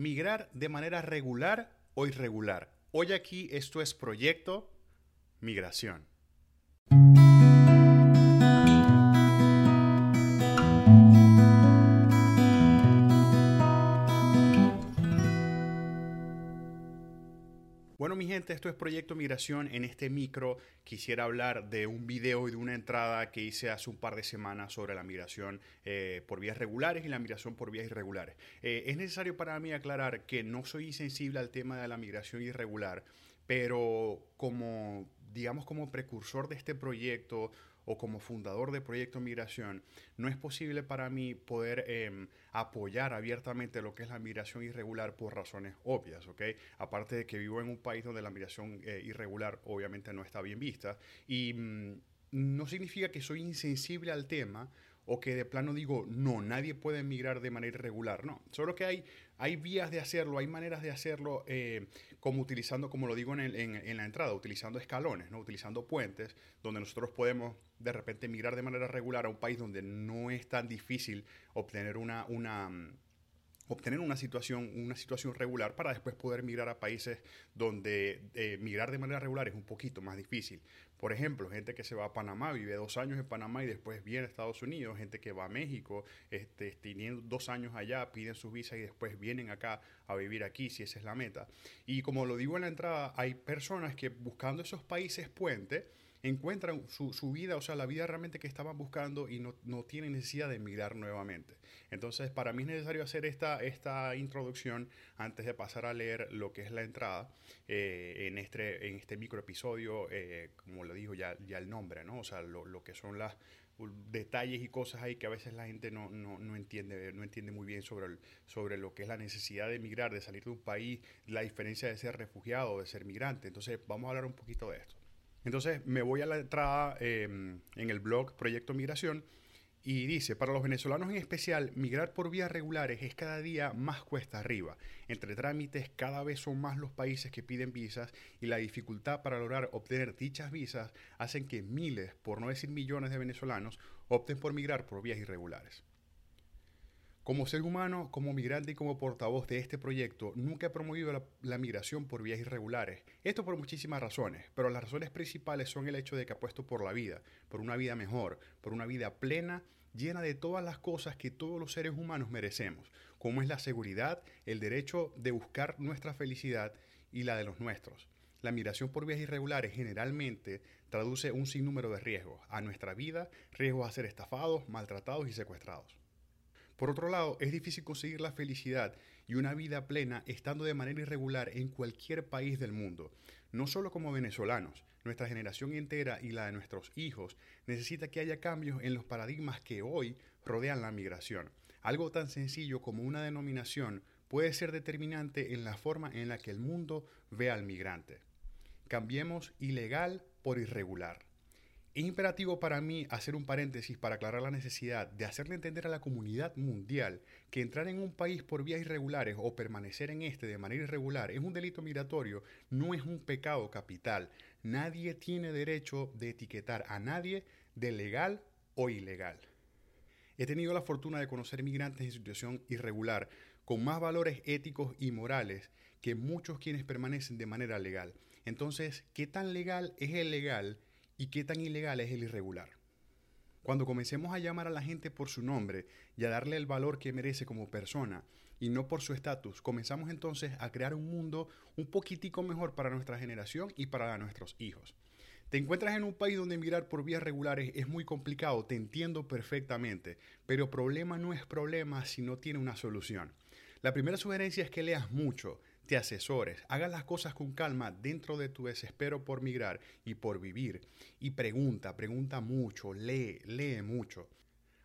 migrar de manera regular o irregular. Hoy aquí esto es Proyecto Migración. Mi gente, esto es Proyecto Migración. En este micro quisiera hablar de un video y de una entrada que hice hace un par de semanas sobre la migración eh, por vías regulares y la migración por vías irregulares. Eh, es necesario para mí aclarar que no soy insensible al tema de la migración irregular, pero como, digamos, como precursor de este proyecto, o como fundador de Proyecto Migración, no es posible para mí poder em, apoyar abiertamente lo que es la migración irregular por razones obvias. Aparte de que vivo en un país donde la migración eh, irregular obviamente no está bien vista y mm, no significa que soy insensible al tema o que de plano digo, no, nadie puede emigrar de manera irregular. No, solo que hay, hay vías de hacerlo, hay maneras de hacerlo, eh, como utilizando, como lo digo en, la entrada, utilizando escalones, ¿no? utilizando puentes, donde nosotros podemos de repente emigrar de manera regular a un país donde no es tan difícil obtener una, una obtener una situación, una situación regular para después poder migrar a países donde eh, migrar de manera regular es un poquito más difícil. Por ejemplo, gente que se va a Panamá, vive dos años en Panamá y después viene a Estados Unidos, gente que va a México, este, teniendo dos años allá, piden su visa y después vienen acá a vivir aquí, si esa es la meta. Y como lo digo en la entrada, hay personas que buscando esos países puente, encuentran su, su, vida, o sea, la vida realmente que estaban buscando y no, no, tienen necesidad de emigrar nuevamente. Entonces, para mí es necesario hacer esta, esta introducción antes de pasar a leer lo que es la entrada eh, en, este, en este micro episodio, eh, como lo dijo ya, ya el nombre, ¿no? O sea, lo, lo que son las detalles y cosas ahí que a veces la gente no, no, no, entiende, no entiende muy bien sobre, sobre lo que es la necesidad de emigrar, de salir de un país, la diferencia de ser refugiado de ser migrante. Entonces, vamos a hablar un poquito de esto. Entonces me voy a la entrada em, en el blog Proyecto Migración y dice, para los venezolanos en especial, migrar por vías regulares es cada día más cuesta arriba. Entre trámites, cada vez son más los países que piden visas y la dificultad para lograr obtener dichas visas hacen que miles, por no decir millones de venezolanos, opten por migrar por vías irregulares. Como ser humano, como migrante y como portavoz de este proyecto, nunca he promovido la, migración por vías irregulares. Esto por muchísimas razones, pero las razones principales son el hecho de que apuesto por la vida, por una vida mejor, por una vida plena, llena de todas las cosas que todos los seres humanos merecemos, como es la seguridad, el derecho de buscar nuestra felicidad y la de los nuestros. La migración por vías irregulares generalmente traduce un sinnúmero de riesgos a nuestra vida, riesgos a ser estafados, maltratados y secuestrados. Por otro lado, es difícil conseguir la felicidad y una vida plena estando de manera irregular en cualquier país del mundo. No solo como venezolanos, nuestra generación entera y la de nuestros hijos necesita que haya cambios en los paradigmas que hoy rodean la migración. Algo tan sencillo como una denominación puede ser determinante en la forma en la que el mundo ve al migrante. Cambiemos ilegal por irregular. Es imperativo para mí hacer un paréntesis para aclarar la necesidad de hacerle entender a la comunidad mundial que entrar en un país por vías irregulares o permanecer en este de manera irregular es un delito migratorio, no es un pecado capital. Nadie tiene derecho de etiquetar a nadie de legal o ilegal. He tenido la fortuna de conocer migrantes en situación irregular con más valores éticos y morales que muchos quienes permanecen de manera legal. Entonces, ¿qué tan legal es el legal? Y qué tan ilegal es el irregular. Cuando comencemos a llamar a la gente por su nombre y a darle el valor que merece como persona y no por su estatus, comenzamos entonces a crear un mundo un poquitico mejor para nuestra generación y para nuestros hijos. Te encuentras en un país donde mirar por vías regulares es muy complicado, te entiendo perfectamente, pero problema no es problema si no tiene una solución. La primera sugerencia es que leas mucho, te asesores, hagas las cosas con calma dentro de tu desespero por migrar y por vivir. Y pregunta, pregunta mucho, lee, lee mucho.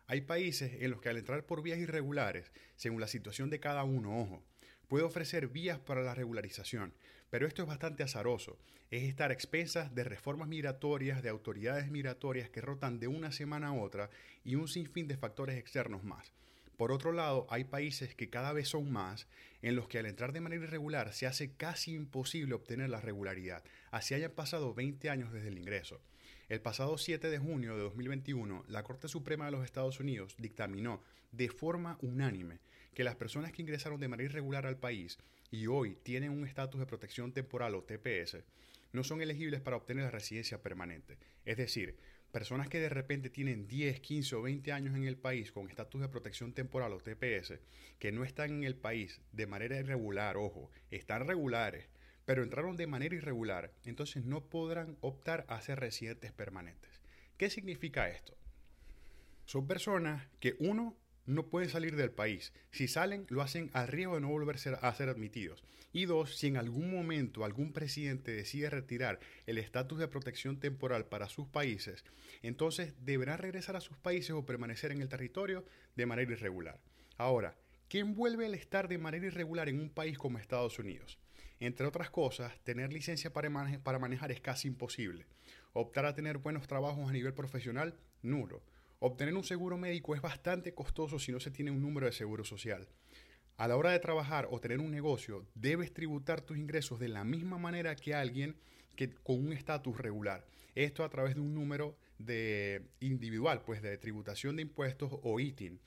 Hay países en los que al entrar por vías irregulares, según la situación de cada uno, ojo, puede ofrecer vías para la regularización, pero esto es bastante azaroso. Es estar a expensas de reformas migratorias, de autoridades migratorias que rotan de una semana a otra y un sinfín de factores externos más. Por otro lado, hay países que cada vez son más en los que al entrar de manera irregular se hace casi imposible obtener la regularidad, así hayan pasado 20 años desde el ingreso. El pasado 7 de junio de 2021, la Corte Suprema de los Estados Unidos dictaminó de forma unánime que las personas que ingresaron de manera irregular al país y hoy tienen un estatus de protección temporal o TPS, no son elegibles para obtener la residencia permanente. Es decir, personas que de repente tienen 10, 15 o 20 años en el país con estatus de protección temporal o TPS, que no están en el país de manera irregular, ojo, están regulares, pero entraron de manera irregular, entonces no podrán optar a ser residentes permanentes. ¿Qué significa esto? Son personas que uno no pueden salir del país. Si salen, lo hacen a riesgo de no volver a ser admitidos. Y dos, si en algún momento algún presidente decide retirar el estatus de protección temporal para sus países, entonces deberán regresar a sus países o permanecer en el territorio de manera irregular. Ahora, ¿qué envuelve el estar de manera irregular en un país como Estados Unidos? Entre otras cosas, tener licencia para, para manejar es casi imposible. Optar a tener buenos trabajos a nivel profesional, nulo Obtener un seguro médico es bastante costoso si no se tiene un número de seguro social. A la hora de trabajar o tener un negocio, debes tributar tus ingresos de la misma manera que alguien que con un estatus regular. Esto a través de un número de individual, pues de tributación de impuestos o ITIN,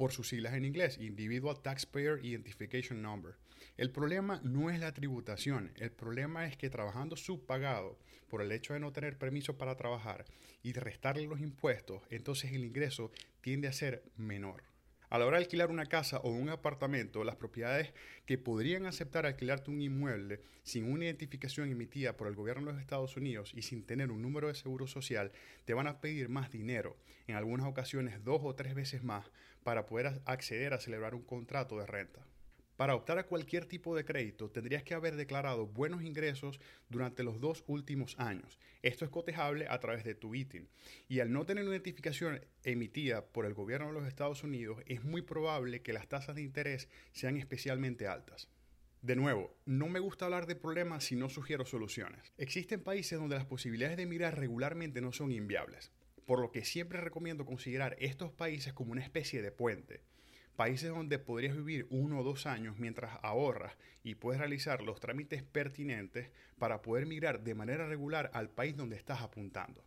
por sus siglas en inglés, Individual Taxpayer Identification Number. El problema no es la tributación, el problema es que trabajando subpagado por el hecho de no tener permiso para trabajar y de restarle los impuestos, entonces el ingreso tiende a ser menor. A la hora de alquilar una casa o un apartamento, las propiedades que podrían aceptar alquilarte un inmueble sin una identificación emitida por el gobierno de los Estados Unidos y sin tener un número de seguro social, te van a pedir más dinero, en algunas ocasiones dos o tres veces más, para poder acceder a celebrar un contrato de renta. Para optar a cualquier tipo de crédito tendrías que haber declarado buenos ingresos durante los dos últimos años. Esto es cotejable a través de tu ITIN. Y al no tener una identificación emitida por el gobierno de los Estados Unidos, es muy probable que las tasas de interés sean especialmente altas. De nuevo, no me gusta hablar de problemas si no sugiero soluciones. Existen países donde las posibilidades de emigrar regularmente no son inviables, por lo que siempre recomiendo considerar estos países como una especie de puente países donde podrías vivir uno o dos años mientras ahorras y puedes realizar los trámites pertinentes para poder migrar de manera regular al país donde estás apuntando.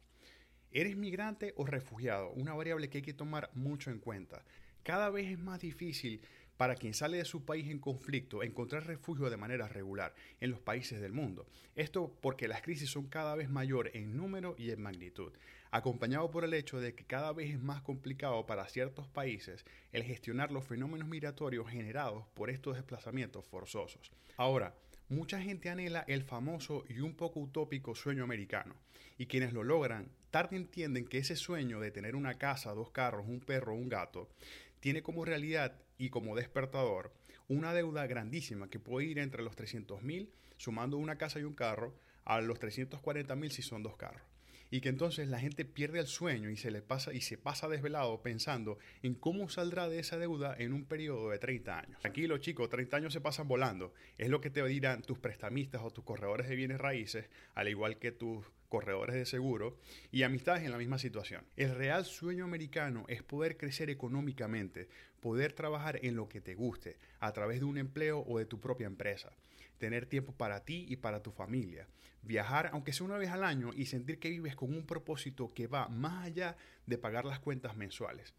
¿Eres migrante o refugiado? Una variable que hay que tomar mucho en cuenta. Cada vez es más difícil para quien sale de su país en conflicto encontrar refugio de manera regular en los países del mundo. Esto porque las crisis son cada vez mayor en número y en magnitud acompañado por el hecho de que cada vez es más complicado para ciertos países el gestionar los fenómenos migratorios generados por estos desplazamientos forzosos. Ahora, mucha gente anhela el famoso y un poco utópico sueño americano, y quienes lo logran tarde entienden que ese sueño de tener una casa, dos carros, un perro, un gato, tiene como realidad y como despertador una deuda grandísima que puede ir entre los 300 mil, sumando una casa y un carro, a los 340 mil si son dos carros y que entonces la gente pierde el sueño y se le pasa y se pasa desvelado pensando en cómo saldrá de esa deuda en un periodo de 30 años. Aquí los chicos, 30 años se pasan volando. Es lo que te dirán tus prestamistas o tus corredores de bienes raíces, al igual que tus corredores de seguro y amistades en la misma situación. El real sueño americano es poder crecer económicamente, poder trabajar en lo que te guste, a través de un empleo o de tu propia empresa tener tiempo para ti y para tu familia, viajar aunque sea una vez al año y sentir que vives con un propósito que va más allá de pagar las cuentas mensuales.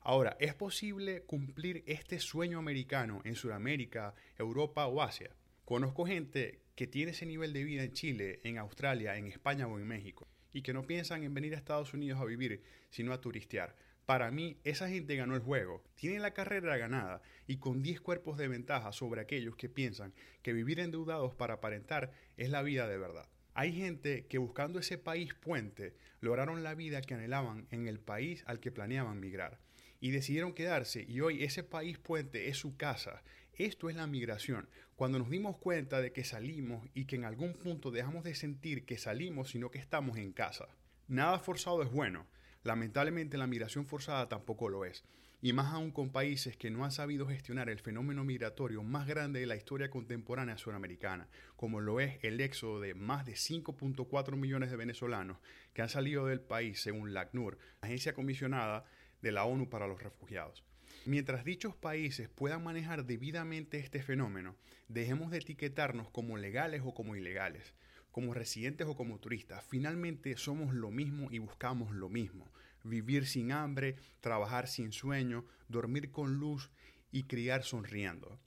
Ahora, ¿es posible cumplir este sueño americano en Sudamérica, Europa o Asia? Conozco gente que tiene ese nivel de vida en Chile, en Australia, en España o en México y que no piensan en venir a Estados Unidos a vivir, sino a turistear. Para mí, esa gente ganó el juego, tiene la carrera ganada y con 10 cuerpos de ventaja sobre aquellos que piensan que vivir endeudados para aparentar es la vida de verdad. Hay gente que buscando ese país puente lograron la vida que anhelaban en el país al que planeaban migrar y decidieron quedarse y hoy ese país puente es su casa. Esto es la migración. Cuando nos dimos cuenta de que salimos y que en algún punto dejamos de sentir que salimos sino que estamos en casa. Nada forzado es bueno Lamentablemente la migración forzada tampoco lo es, y más aún con países que no han sabido gestionar el fenómeno migratorio más grande de la historia contemporánea sudamericana, como lo es el éxodo de más de 5.4 millones de venezolanos que han salido del país según la ACNUR, agencia comisionada de la ONU para los refugiados. Mientras dichos países puedan manejar debidamente este fenómeno, dejemos de etiquetarnos como legales o como ilegales como residentes o como turistas, finalmente somos lo mismo y buscamos lo mismo. Vivir sin hambre, trabajar sin sueño, dormir con luz y criar sonriendo.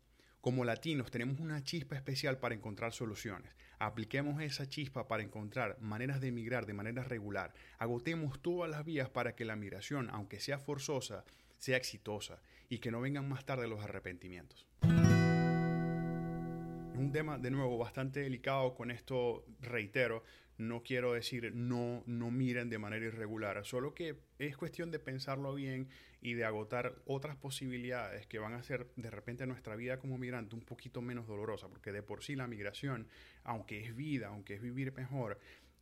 Como latinos tenemos una chispa especial para encontrar soluciones. Apliquemos esa chispa para encontrar maneras de emigrar de manera regular. Agotemos todas las vías para que la migración, aunque sea forzosa, sea exitosa y que no vengan más tarde los arrepentimientos. Un tema, de nuevo, bastante delicado. Con esto reitero, no quiero decir no, no miren de manera irregular, solo que es cuestión de pensarlo bien y de agotar otras posibilidades que van a hacer de repente nuestra vida como migrante un poquito menos dolorosa, porque de por sí la migración, aunque es vida, aunque es vivir mejor,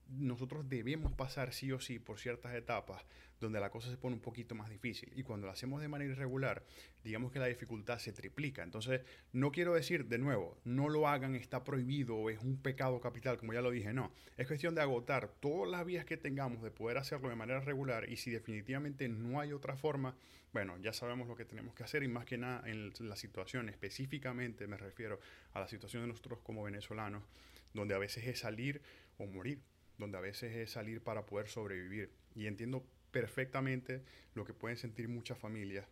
nosotros debemos pasar sí o sí por ciertas etapas donde la cosa se pone un poquito más difícil. Y cuando lo hacemos de manera irregular, digamos que la dificultad se triplica. Entonces, no quiero decir de nuevo, no lo hagan, está prohibido o es un pecado capital, como ya lo dije, no. Es cuestión de agotar todas las vías que tengamos de poder hacerlo de manera regular y si definitivamente no hay otra forma, bueno, ya sabemos lo que tenemos que hacer y más que nada en la situación, específicamente me refiero a la situación de nosotros como venezolanos, donde a veces es salir o morir donde a veces es salir para poder sobrevivir. Y entiendo perfectamente lo que pueden sentir muchas familias.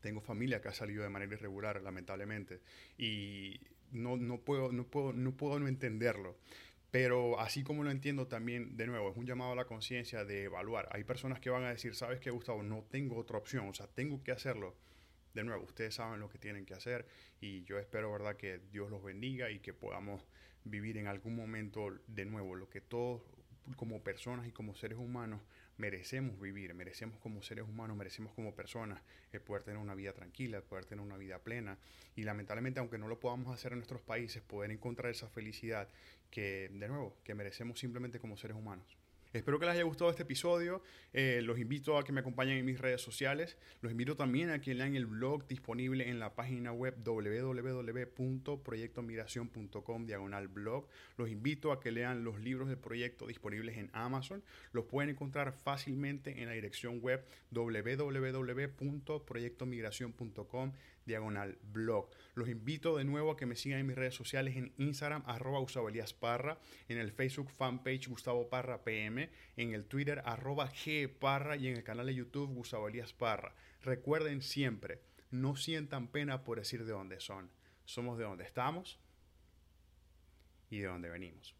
Tengo familia que ha salido de manera irregular, lamentablemente, y no, no, puedo, no, puedo, no puedo no entenderlo. Pero así como lo entiendo también, de nuevo, es un llamado a la conciencia de evaluar. Hay personas que van a decir, sabes qué, Gustavo, no tengo otra opción, o sea, tengo que hacerlo. De nuevo, ustedes saben lo que tienen que hacer y yo espero, ¿verdad?, que Dios los bendiga y que podamos vivir en algún momento de nuevo lo que todos como personas y como seres humanos merecemos vivir, merecemos como seres humanos, merecemos como personas el poder tener una vida tranquila, el poder tener una vida plena y lamentablemente aunque no lo podamos hacer en nuestros países, poder encontrar esa felicidad que de nuevo, que merecemos simplemente como seres humanos. Espero que les haya gustado este episodio. Eh, los invito a que me acompañen en mis redes sociales. Los invito también a que lean el blog disponible en la página web www.proyectomigración.com diagonal blog. Los invito a que lean los libros del proyecto disponibles en Amazon. Los pueden encontrar fácilmente en la dirección web www.proyectomigración.com diagonal blog. Los invito de nuevo a que me sigan en mis redes sociales en Instagram, arroba Gustavo Elías Parra, en el Facebook fanpage Gustavo Parra PM, en el Twitter, arroba Parra y en el canal de YouTube Gustavo Elías Parra. Recuerden siempre, no sientan pena por decir de dónde son. Somos de donde estamos y de dónde venimos.